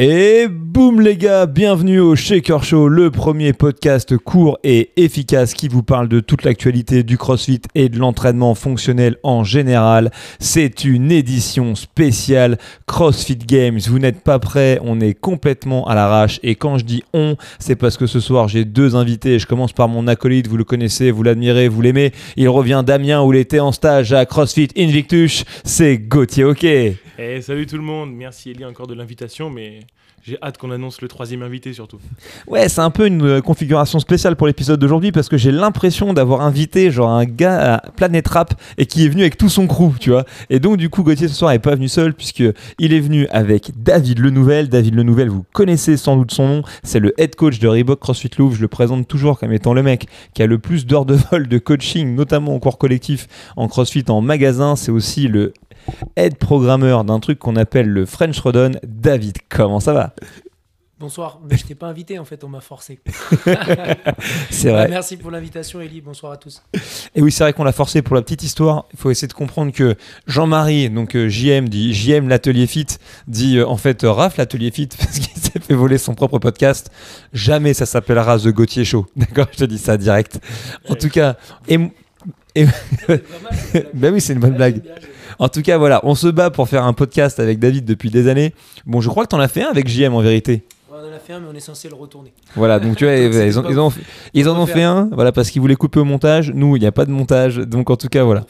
Et boum les gars, bienvenue au Shaker Show, le premier podcast court et efficace qui vous parle de toute l'actualité du CrossFit et de l'entraînement fonctionnel en général. C'est une édition spéciale CrossFit Games. Vous n'êtes pas prêts, on est complètement à l'arrache. Et quand je dis on, c'est parce que ce soir j'ai deux invités. Je commence par mon acolyte, vous le connaissez, vous l'admirez, vous l'aimez. Il revient Damien où il était en stage à CrossFit Invictus. C'est Gauthier, ok. Eh, salut tout le monde, merci Elie encore de l'invitation, mais j'ai hâte qu'on annonce le troisième invité surtout. Ouais, c'est un peu une euh, configuration spéciale pour l'épisode d'aujourd'hui parce que j'ai l'impression d'avoir invité genre un gars à Planet Rap et qui est venu avec tout son crew, tu vois. Et donc du coup Gauthier ce soir n'est pas venu seul puisque il est venu avec David Lenouvelle. David Lenouvelle, vous connaissez sans doute son nom, c'est le head coach de Reebok CrossFit Louvre. Je le présente toujours comme étant le mec qui a le plus d'heures de vol de coaching, notamment au cours collectif en CrossFit en magasin. C'est aussi le aide programmeur d'un truc qu'on appelle le French Rodon. David, comment ça va? Bonsoir, mais je t'ai pas invité en fait, on m'a forcé. c'est vrai. Merci pour l'invitation Elie, bonsoir à tous. Et oui, c'est vrai qu'on l'a forcé pour la petite histoire. Il faut essayer de comprendre que Jean-Marie, donc euh, JM, dit JM l'atelier fit, dit euh, en fait euh, Raph l'atelier fit parce qu'il s'est fait voler son propre podcast. Jamais ça s'appellera The Gauthier Show. D'accord, je te dis ça direct. En tout cas, et, et... ben oui, c'est une bonne blague. En tout cas, voilà, on se bat pour faire un podcast avec David depuis des années. Bon, je crois que tu en as fait un avec JM en vérité. On en a fait un, mais on est censé le retourner. Voilà, donc tu vois, ils, ont, ils, ont, ils en ont fait un, voilà, parce qu'ils voulaient couper au montage. Nous, il n'y a pas de montage, donc en tout cas, voilà.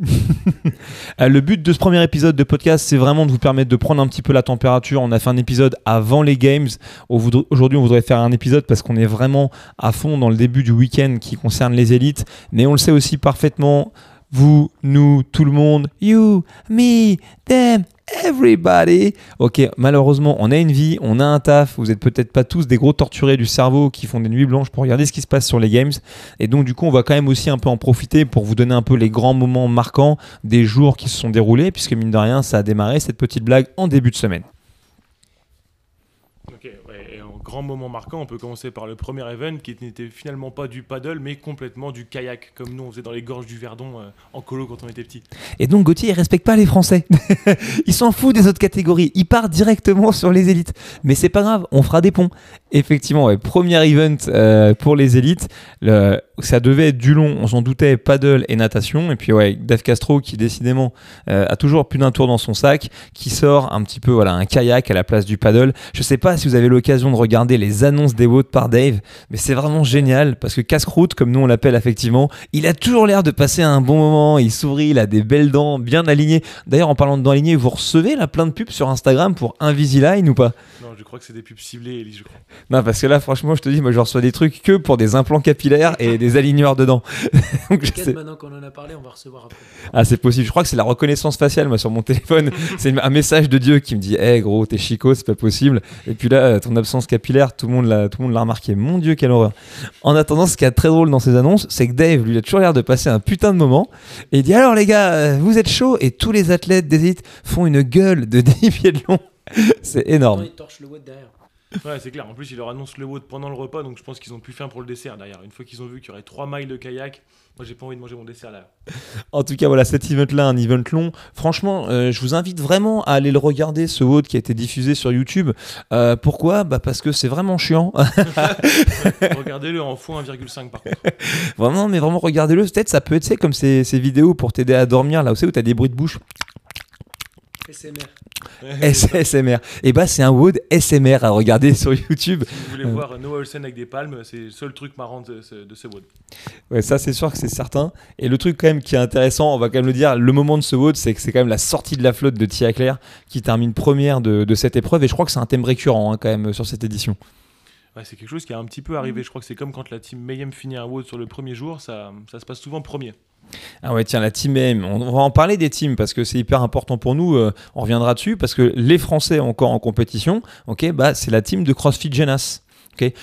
le but de ce premier épisode de podcast, c'est vraiment de vous permettre de prendre un petit peu la température. On a fait un épisode avant les games. Aujourd'hui, on voudrait faire un épisode parce qu'on est vraiment à fond dans le début du week-end qui concerne les élites. Mais on le sait aussi parfaitement vous, nous, tout le monde, you, me, them, everybody. Ok, malheureusement, on a une vie, on a un taf. Vous êtes peut-être pas tous des gros torturés du cerveau qui font des nuits blanches pour regarder ce qui se passe sur les games. Et donc, du coup, on va quand même aussi un peu en profiter pour vous donner un peu les grands moments marquants des jours qui se sont déroulés, puisque mine de rien, ça a démarré cette petite blague en début de semaine. Ok, grand moment marquant, on peut commencer par le premier event qui n'était finalement pas du paddle, mais complètement du kayak, comme nous on faisait dans les gorges du Verdon euh, en colo quand on était petit. Et donc Gauthier, il respecte pas les Français. il s'en fout des autres catégories. Il part directement sur les élites. Mais c'est pas grave, on fera des ponts. Effectivement, ouais, premier event euh, pour les élites. Ça devait être du long, on s'en doutait, paddle et natation. Et puis ouais, Dave Castro qui décidément euh, a toujours plus d'un tour dans son sac, qui sort un petit peu voilà un kayak à la place du paddle. Je sais pas si vous avez l'occasion de regarder les annonces des votes par Dave, mais c'est vraiment génial parce que casse-croûte, comme nous on l'appelle effectivement, il a toujours l'air de passer un bon moment. Il sourit, il a des belles dents bien alignées. D'ailleurs, en parlant de dents alignées, vous recevez là plein de pubs sur Instagram pour Invisalign ou pas? Non, je crois que c'est des pubs ciblées, je crois. Non, parce que là, franchement, je te dis, moi je reçois des trucs que pour des implants capillaires et des aligneurs dedans. Donc, je sais... Maintenant qu'on en a parlé, on va recevoir après. Ah, c'est possible. Je crois que c'est la reconnaissance faciale, moi, sur mon téléphone. c'est un message de Dieu qui me dit, hé hey, gros, t'es chico, c'est pas possible. Et puis là, ton absence capillaire, tout le monde l'a, tout le monde l'a remarqué. Mon Dieu, quelle horreur. En attendant, ce qui est très drôle dans ces annonces, c'est que Dave, lui, il a toujours l'air de passer un putain de moment. Et il dit, alors les gars, vous êtes chaud Et tous les athlètes des élites font une gueule de 10 pieds de long. c'est énorme. Non, il torche le watt derrière. Ouais, c'est clair. En plus, il leur annonce le WOD pendant le repas, donc je pense qu'ils ont plus faim pour le dessert derrière. Une fois qu'ils ont vu qu'il y aurait 3 miles de kayak, moi j'ai pas envie de manger mon dessert là. En tout cas, voilà, cet event-là, un event long. Franchement, euh, je vous invite vraiment à aller le regarder, ce WOD qui a été diffusé sur YouTube. Euh, pourquoi? Bah Parce que c'est vraiment chiant. Regardez-le en x1,5 par contre. Vraiment, mais vraiment, regardez-le. Peut-être ça peut être comme ces, ces vidéos pour t'aider à dormir, là où, où tu as des bruits de bouche. SMR. SMR. Et bah c'est un WOD SMR à regarder sur YouTube. Si vous voulez voir Noah Olsen avec des palmes, c'est le seul truc marrant de ce, de ce WOD. Ouais, ça c'est sûr que c'est certain. Et le truc quand même qui est intéressant, on va quand même le dire, le moment de ce WOD, c'est que c'est quand même la sortie de la flotte de Tia Claire qui termine première de, de, cette épreuve. Et je crois que c'est un thème récurrent hein, quand même sur cette édition. Ouais, c'est quelque chose qui a un petit peu arrivé. Je crois que c'est comme quand la team Mayhem finit un WOD sur le premier jour, ça, ça se passe souvent premier. Ah ouais, tiens, la team M. On va en parler des teams parce que c'est hyper important pour nous. Euh, on reviendra dessus parce que les Français encore en compétition, ok, bah c'est la team de CrossFit Genas.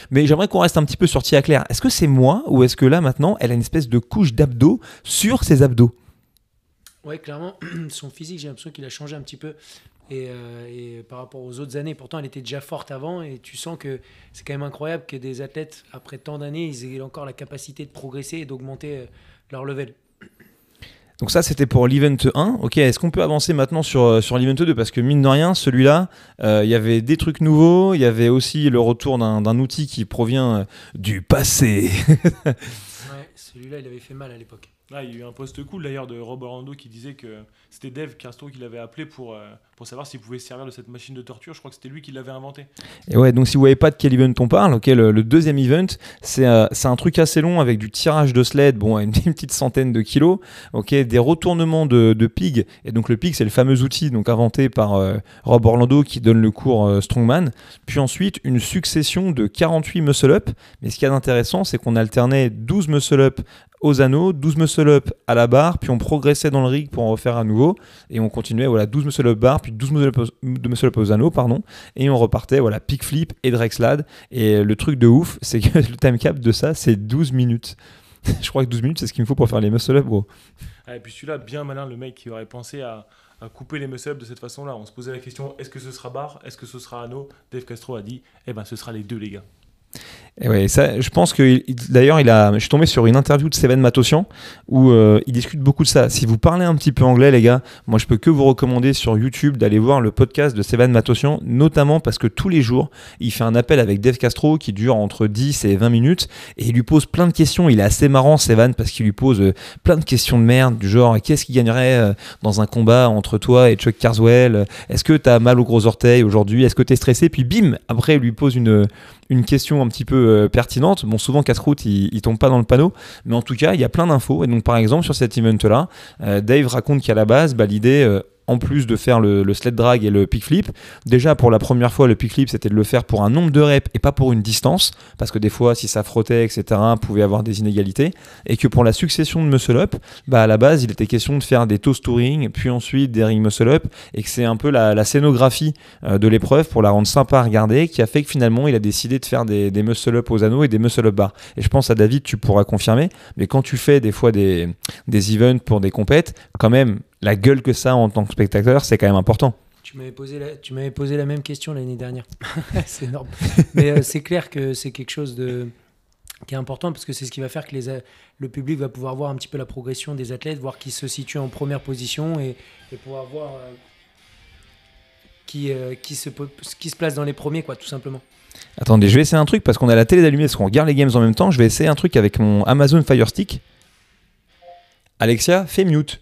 Mais j'aimerais qu'on reste un petit peu sur Tia Claire. Est-ce que c'est moi ou est-ce que là maintenant elle a une espèce de couche d'abdos sur ses abdos? Ouais, clairement, son physique, j'ai l'impression qu'il a changé un petit peu. Euh, et, par rapport aux autres années, pourtant elle était déjà forte avant et tu sens que c'est quand même incroyable que des athlètes, après tant d'années, ils aient encore la capacité de progresser et d'augmenter euh, leur level. Donc ça, c'était pour l'event 1. Ok, est-ce qu'on peut avancer maintenant sur, euh, l'event 2 Parce que mine de rien, celui-là, euh, il y avait des trucs nouveaux, il y avait aussi le retour d'un outil qui provient euh, du passé. ouais, celui-là, il avait fait mal à l'époque. Il y a eu un post cool d'ailleurs de Rob Orlando qui disait que c'était Dave Castro qui l'avait appelé pour, euh, pour savoir s'il pouvait servir de cette machine de torture. Je crois que c'était lui qui l'avait inventé. Et ouais, donc si vous voyez pas de quel event on parle, ok, le, deuxième event, c'est euh, c'est un truc assez long avec du tirage de sled, bon, une, petite centaine de kilos, ok, des retournements de, de pig. Et donc le pig, c'est le fameux outil donc inventé par euh, Rob Orlando qui donne le cours Strongman. Puis ensuite, une succession de 48 muscle-up. Mais ce qui est intéressant, c'est qu'on alternait 12 muscle-up aux anneaux, 12 muscle-up à la barre, puis on progressait dans le rig pour en refaire à nouveau, et on continuait, voilà, 12 muscle-up barre, puis 12 muscle-up aux anneaux, pardon, et on repartait, voilà, pick flip et drexlad, et le truc de ouf, c'est que le time cap de ça, c'est 12 minutes. Je crois que 12 minutes, c'est ce qu'il me faut pour faire les muscle-up, gros. Ah, et puis celui-là, bien malin, le mec qui aurait pensé à, couper les muscle-up de cette façon-là. On se posait la question, est-ce que ce sera barre, est-ce que ce sera anneau? Dave Castro a dit, eh ben ce sera les deux, les gars. Et ça, je pense que d'ailleurs, il a, je suis tombé sur une interview de Seven Matossian où euh, il discute beaucoup de ça. Si vous parlez un petit peu anglais, les gars, moi je peux que vous recommander sur YouTube d'aller voir le podcast de Seven Matossian, notamment parce que tous les jours, il fait un appel avec Dave Castro qui dure entre 10 et 20 minutes et il lui pose plein de questions. Il est assez marrant, Seven, parce qu'il lui pose euh, plein de questions de merde, du genre qu'est-ce qui gagnerait euh, dans un combat entre toi et Chuck Carswell? Est-ce que tu as mal aux gros orteils aujourd'hui? Est-ce que tu es stressé? Puis bim, après, il lui pose une, une question un petit peu euh, pertinente. Bon, souvent, casse-route, il, il, tombe pas dans le panneau, mais en tout cas, il y a plein d'infos. Et donc, par exemple, sur cet event-là, euh, Dave raconte qu'à la base, bah, l'idée, euh, en plus de faire le, sled drag et le pick flip. Déjà, pour la première fois, le pick flip, c'était de le faire pour un nombre de reps et pas pour une distance, parce que des fois, si ça frottait, etc., pouvait avoir des inégalités. Et que pour la succession de muscle up, bah, à la base, il était question de faire des toast touring, puis ensuite des ring muscle up, et que c'est un peu la, scénographie euh, de l'épreuve pour la rendre sympa à regarder, qui a fait que finalement, il a décidé de faire des, des muscle up aux anneaux et des muscle up bars. Et je pense à David, tu pourras confirmer, mais quand tu fais des fois des, des events pour des compètes, quand même, la gueule que ça en tant que spectateur, c'est quand même important. Tu m'avais posé la, tu m'avais posé la même question l'année dernière. c'est énorme. Mais euh, c'est clair que c'est quelque chose de qui est important parce que c'est ce qui va faire que les, le public va pouvoir voir un petit peu la progression des athlètes, voir qui se situe en première position et, pouvoir voir euh, qui, euh, qui, se, qui se place dans les premiers, quoi, tout simplement. Attendez, je vais essayer un truc parce qu'on a la télé d'allumée, parce qu'on regarde les games en même temps. Je vais essayer un truc avec mon Amazon Fire Stick. Alexia, fais mute.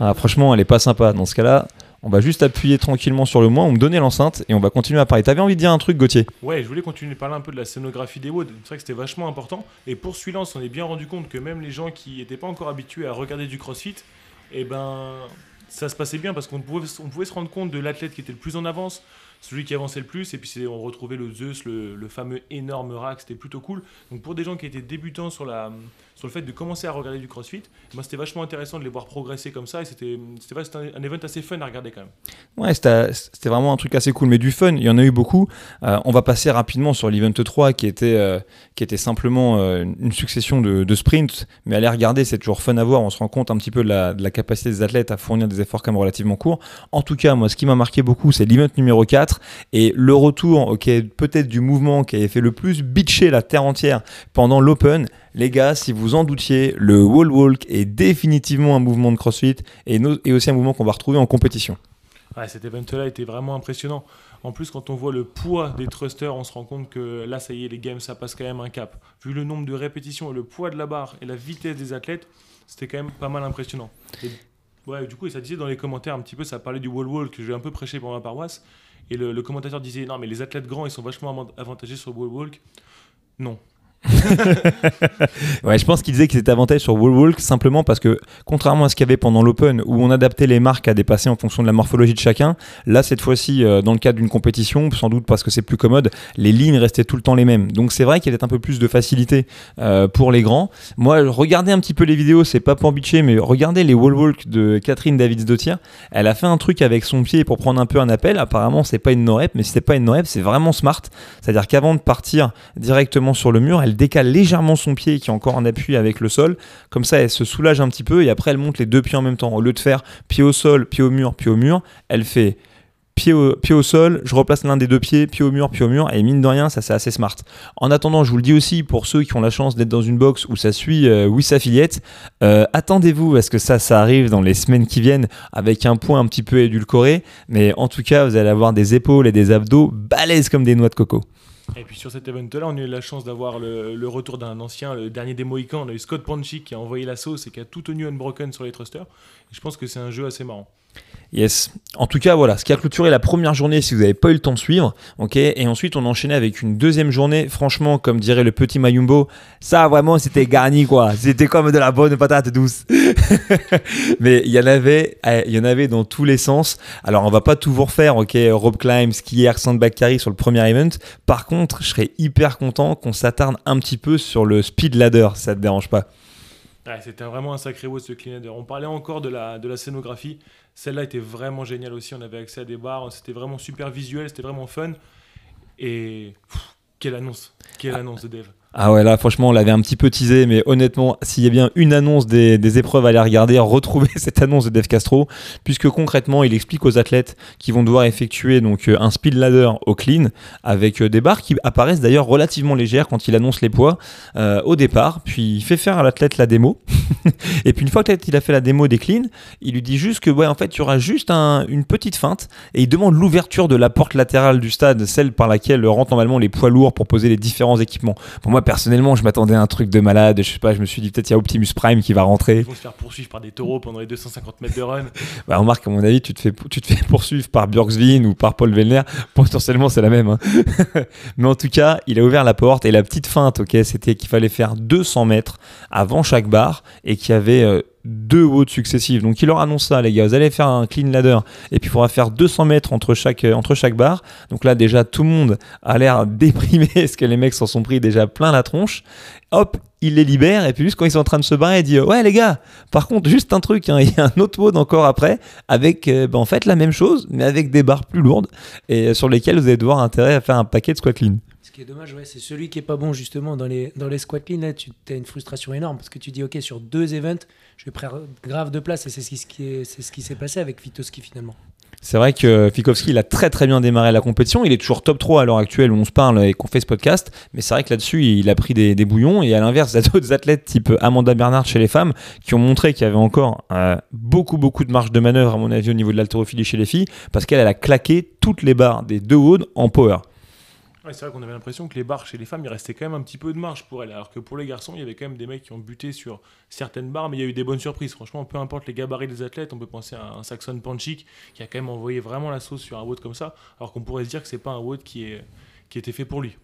Ah, franchement, elle est pas sympa. Dans ce cas-là, on va juste appuyer tranquillement sur le moins, on me donner l'enceinte et on va continuer à parler. T'avais envie de dire un truc, Gauthier? Ouais, je voulais continuer de parler un peu de la scénographie des WOD. C'est vrai que c'était vachement important. Et pour celui-là, on est bien rendu compte que même les gens qui n'étaient pas encore habitués à regarder du crossfit, eh ben, ça se passait bien parce qu'on pouvait, on pouvait se rendre compte de l'athlète qui était le plus en avance, celui qui avançait le plus, et puis on retrouvait le Zeus, le, fameux énorme rack, c'était plutôt cool. Donc pour des gens qui étaient débutants sur le fait de commencer à regarder du CrossFit. Moi, c'était vachement intéressant de les voir progresser comme ça et c'était un, un event assez fun à regarder quand même. Ouais, c'était vraiment un truc assez cool, mais du fun, il y en a eu beaucoup. Euh, on va passer rapidement sur l'event 3 qui était, euh, qui était simplement euh, une succession de, sprints, mais aller regarder, c'est toujours fun à voir. On se rend compte un petit peu de la, de la, capacité des athlètes à fournir des efforts quand même relativement courts. En tout cas, moi, ce qui m'a marqué beaucoup, c'est l'event numéro 4 et le retour, ok, peut-être du mouvement qui avait fait le plus bitcher la terre entière pendant l'Open les gars, si vous en doutiez, le wall walk est définitivement un mouvement de CrossFit et, aussi un mouvement qu'on va retrouver en compétition. Ouais, cet event-là était vraiment impressionnant. En plus, quand on voit le poids des thrusters, on se rend compte que là, ça y est, les games, ça passe quand même un cap. Vu le nombre de répétitions, le poids de la barre et la vitesse des athlètes, c'était quand même pas mal impressionnant. ouais, du coup, ça disait dans les commentaires un petit peu, ça parlait du wall walk que j'ai un peu prêché pour ma paroisse. Et le, commentateur disait non, mais les athlètes grands, ils sont vachement avantagés sur le walk. Non, ouais, je pense qu'il disait qu'il était avantagé sur Wall Walk simplement parce que, contrairement à ce qu'il y avait pendant l'Open où on adaptait les marques à dépasser en fonction de la morphologie de chacun, là, cette fois-ci, euh, dans le cadre d'une compétition, sans doute parce que c'est plus commode, les lignes restaient tout le temps les mêmes. Donc c'est vrai qu'il y avait un peu plus de facilité euh, pour les grands. Moi, regardez un petit peu les vidéos, c'est pas pour bitcher, mais regardez les Wall Walk de Catherine Davids-Dottier. Elle a fait un truc avec son pied pour prendre un peu un appel. Apparemment, c'est pas une no-rep, mais si c'est pas une no-rep, c'est vraiment smart. C'est-à-dire qu'avant de partir directement sur le mur, elle légèrement son pied qui est encore en appui avec le sol. Comme ça, elle se soulage un petit peu et après, elle monte les deux pieds en même temps. Au lieu de faire pied au sol, pied au mur, pied au mur, elle fait pied au, pied au sol, je replace l'un des deux pieds, pied au mur, pied au mur, et mine de rien, ça c'est assez smart. En attendant, je vous le dis aussi pour ceux qui ont la chance d'être dans une box où ça suit euh, Affiliate, euh, attendez-vous parce que ça, ça arrive dans les semaines qui viennent avec un point un petit peu édulcoré, mais en tout cas, vous allez avoir des épaules et des abdos balèzes comme des noix de coco. Et puis sur cet event-là, on a eu la chance d'avoir le, retour d'un ancien, le dernier des Mohicans. On a eu Scott Ponchi qui a envoyé la sauce et qui a tout tenu unbroken sur les thrusters. je pense que c'est un jeu assez marrant. Yes. En tout cas, voilà, ce qui a clôturé la première journée si vous n'avez pas eu le temps de suivre. ok et ensuite, on enchaînait avec une deuxième journée. Franchement, comme dirait le petit Mayumbo, ça vraiment, c'était garni, quoi. C'était comme de la bonne patate douce. Mais il y en avait, eh, il y en avait dans tous les sens. Alors, on va pas tout vous refaire, ok Rope climb, skier, carry sur le premier event. Par contre, je serais hyper content qu'on s'attarde un petit peu sur le speed ladder. Ça te dérange pas? C'était vraiment un sacré WOD ce clean. On parlait encore de la, de la scénographie. Celle-là était vraiment géniale aussi. On avait accès à des bars. C'était vraiment super visuel. C'était vraiment fun. Et quelle annonce. Quelle ah. annonce de Dev. Ah ouais, là, franchement, on l'avait un petit peu teasé, mais honnêtement, s'il y a bien une annonce des, épreuves à aller regarder, retrouvez cette annonce de Dev Castro, puisque concrètement, il explique aux athlètes qui vont devoir effectuer donc euh, un speed ladder au clean avec euh, des barres qui apparaissent d'ailleurs relativement légères quand il annonce les poids euh, au départ, puis il fait faire à l'athlète la démo. et puis une fois qu'il a fait la démo des clean, il lui dit juste que ouais, en fait, il y aura juste une petite feinte et il demande l'ouverture de la porte latérale du stade, celle par laquelle rentrent normalement les poids lourds pour poser les différents équipements. Pour moi, personnellement, je m'attendais à un truc de malade. Je sais pas, je me suis dit peut-être il y a Optimus Prime qui va rentrer. Ils vont se faire poursuivre par des taureaux pendant les 250 mètres de run. bah, remarque, à mon avis, tu te fais, tu te fais poursuivre par Björksvin ou par Paul Vellner. Potentiellement, c'est la même. Hein. Mais en tout cas, il a ouvert la porte et la petite feinte, ok, c'était qu'il fallait faire 200 mètres avant chaque barre et qu'il y avait. Euh, deux hautes successives. Donc il leur annonce ça, les gars. Vous allez faire un clean ladder et puis il faudra faire 200 mètres entre chaque, euh, entre chaque barre. Donc là, déjà, tout le monde a l'air déprimé parce que les mecs s'en sont pris déjà plein la tronche. Hop, il les libère et puis juste quand ils sont en train de se barrer, il dit Ouais, les gars, par contre, juste un truc, hein, il y a un autre mode encore après avec euh, ben, en fait la même chose, mais avec des barres plus lourdes et euh, sur lesquelles vous allez devoir intérêt à faire un paquet de squat clean. Qui est dommage, ouais, c'est celui qui est pas bon justement dans les, dans les squat clean. Là, tu as une frustration énorme parce que tu dis Ok, sur deux events, je vais prendre grave de place et c'est ce qui c'est ce qui s'est passé avec Vitoski finalement. C'est vrai que Fikowski, il a très très bien démarré la compétition. Il est toujours top 3 à l'heure actuelle où on se parle et qu'on fait ce podcast. Mais c'est vrai que là-dessus, il a pris des, bouillons. Et à l'inverse, il y a d'autres athlètes type Amanda Bernard chez les femmes qui ont montré qu'il y avait encore euh, beaucoup beaucoup de marge de manœuvre, à mon avis, au niveau de l'haltérophilie chez les filles. Parce qu'elle a claqué toutes les barres des deux hauts en power c'est vrai qu'on avait l'impression que les barres chez les femmes, il restait quand même un petit peu de marge pour elles. Alors que pour les garçons, il y avait quand même des mecs qui ont buté sur certaines barres, mais il y a eu des bonnes surprises. Franchement, peu importe les gabarits des athlètes, on peut penser à un Saxon Panchik qui a quand même envoyé vraiment la sauce sur un WOD comme ça, alors qu'on pourrait se dire que c'est pas un WOD qui, est, qui était fait pour lui.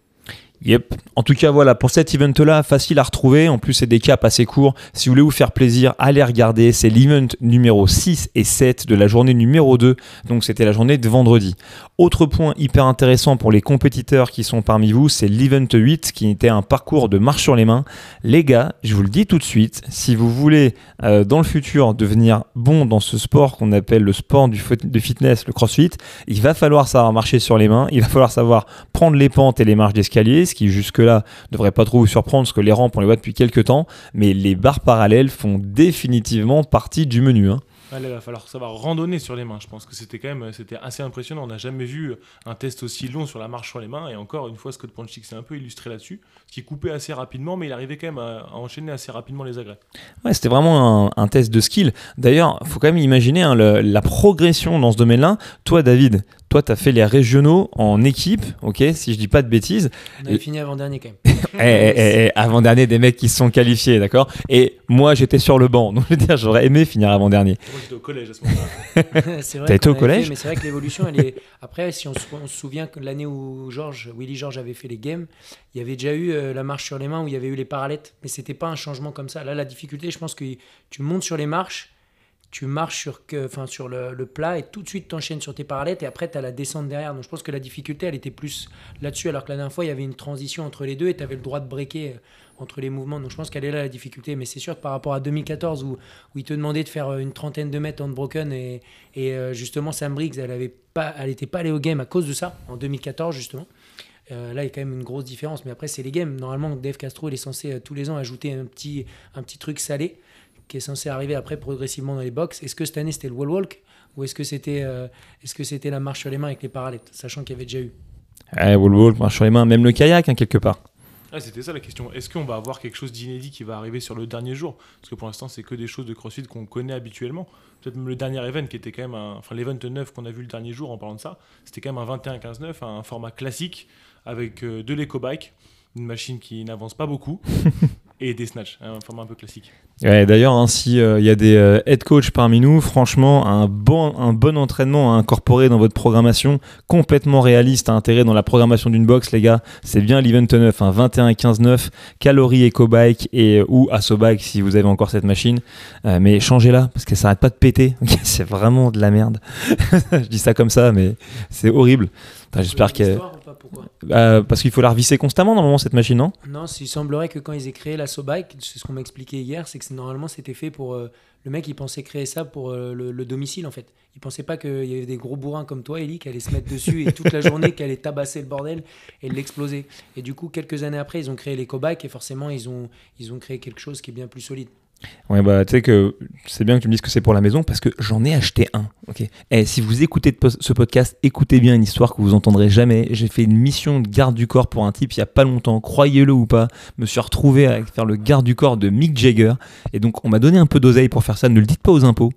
Yep. En tout cas, voilà, pour cet event-là, facile à retrouver. En plus, c'est des caps assez courts. Si vous voulez vous faire plaisir, allez regarder. C'est l'event numéro 6 et 7 de la journée numéro 2. Donc, c'était la journée de vendredi. Autre point hyper intéressant pour les compétiteurs qui sont parmi vous, c'est l'event 8 qui était un parcours de marche sur les mains. Les gars, je vous le dis tout de suite, si vous voulez euh, dans le futur devenir bon dans ce sport qu'on appelle le sport du de fitness, le crossfit, il va falloir savoir marcher sur les mains. Il va falloir savoir prendre les pentes et les marches d'escalier qui jusque-là devrait pas trop vous surprendre, parce que les rampes, on les voit depuis quelques temps, mais les barres parallèles font définitivement partie du menu. Hein. Il va falloir savoir randonner sur les mains. Je pense que c'était quand même c'était assez impressionnant. On n'a jamais vu un test aussi long sur la marche sur les mains. Et encore une fois, Scott Ponchik s'est un peu illustré là-dessus. Ce qui coupait assez rapidement, mais il arrivait quand même à, enchaîner assez rapidement les agrès. Ouais, c'était vraiment un, test de skill. D'ailleurs, il faut quand même imaginer hein, la progression dans ce domaine-là. Toi, David, toi, tu as fait les régionaux en équipe, ok, si je dis pas de bêtises. On avait fini avant-dernier quand même. Eh, eh, eh, avant-dernier, des mecs qui se sont qualifiés, d'accord? Et moi, j'étais sur le banc. Donc, je veux dire, j'aurais aimé finir avant-dernier. Moi, j'étais au collège à ce moment-là. c'est vrai. été au collège? Mais c'est vrai que l'évolution, elle est. Après, si on se, souvient que l'année où Georges, Willy Georges avait fait les games, il y avait déjà eu euh, la marche sur les mains où il y avait eu les parallettes. Mais c'était pas un changement comme ça. Là, la difficulté, je pense que tu montes sur les marches tu marches sur, que, enfin, sur le, plat et tout de suite t'enchaînes sur tes parallettes et après tu as la descente derrière. Donc je pense que la difficulté elle était plus là-dessus alors que la dernière fois il y avait une transition entre les deux et tu avais le droit de breaker euh, entre les mouvements. Donc je pense qu'elle est là la difficulté. Mais c'est sûr que par rapport à 2014 où, où il te demandait de faire euh, une trentaine de mètres en broken et, euh, justement Sam Briggs elle avait pas, elle était pas allée au game à cause de ça en 2014 justement. là, il y a quand même une grosse différence. Mais après, c'est les games. Normalement, Dave Castro, il est censé tous les ans ajouter un petit, un petit truc salé qui est censé arriver après progressivement dans les box. Est-ce que cette année c'était le wall walk Ou est-ce que c'était euh, est-ce que c'était la marche sur les mains avec les parallèles, sachant qu'il y avait déjà eu? Ouais, wall wall, marche sur les mains, même le kayak, hein, quelque part. Ah, c'était ça la question. Est-ce qu'on va avoir quelque chose d'inédit qui va arriver sur le dernier jour? Parce que pour l'instant, c'est que des choses de CrossFit qu'on connaît habituellement. Peut-être même le dernier event qui était quand même un. Enfin, l'event 9 qu'on a vu le dernier jour en parlant de ça, c'était quand même un 21-15-9, un format classique avec euh, de l'éco-bike, une machine qui n'avance pas beaucoup et des snatchs, un format un peu classique. Ouais, D'ailleurs, hein, s'il y a des euh, head coach parmi nous, franchement, un bon, un bon entraînement à incorporer dans votre programmation, complètement réaliste à intégrer dans la programmation d'une box, les gars, c'est bien l'event 9, un 21-15-9, calories EcoBike et, ou Assobike si vous avez encore cette machine. Euh, mais changez-la, parce que ça n'arrête pas de péter. c'est vraiment de la merde. Je dis ça comme ça, mais c'est horrible. J'espère que. Bah, parce qu'il faut la revisser constamment normalement cette machine, non? Non, il semblerait que quand ils aient créé la Sobike, c'est ce qu'on m'a expliqué hier, c'est que normalement c'était fait pour. Euh, le mec il pensait créer ça pour euh, le, domicile en fait. Il pensait pas qu'il y avait des gros bourrins comme toi, Eli, qui allaient se mettre dessus et toute la journée qui allaient tabasser le bordel et l'exploser. Et du coup, quelques années après, ils ont créé les Bike et forcément ils ont, ils ont créé quelque chose qui est bien plus solide. Ouais, bah, tu sais que c'est bien que tu me dises que c'est pour la maison parce que j'en ai acheté un. Ok. Et eh, si vous écoutez ce podcast, écoutez bien une histoire que vous entendrez jamais. J'ai fait une mission de garde du corps pour un type il y a pas longtemps, croyez-le ou pas. Me suis retrouvé à faire le garde du corps de Mick Jagger. Et donc, on m'a donné un peu d'oseille pour faire ça. Ne le dites pas aux impôts.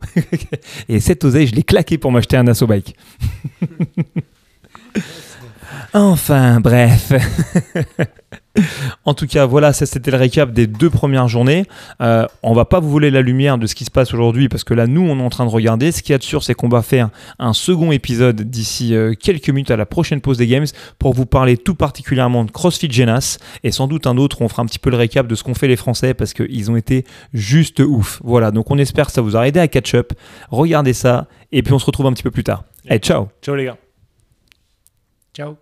et cette oseille, je l'ai claqué pour m'acheter un Asso Bike. enfin, bref. En tout cas, voilà, ça c'était le récap des deux premières journées. Euh, on va pas vous voler la lumière de ce qui se passe aujourd'hui parce que là, nous, on est en train de regarder. Ce qu'il y a de sûr, c'est qu'on va faire un second épisode d'ici euh, quelques minutes à la prochaine pause des Games pour vous parler tout particulièrement de CrossFit Genas et sans doute un autre. On fera un petit peu le récap de ce qu'ont fait les Français parce qu'ils ont été juste ouf. Voilà, donc on espère que ça vous a aidé à catch up. Regardez ça et puis on se retrouve un petit peu plus tard. Allez, ciao Ciao les gars Ciao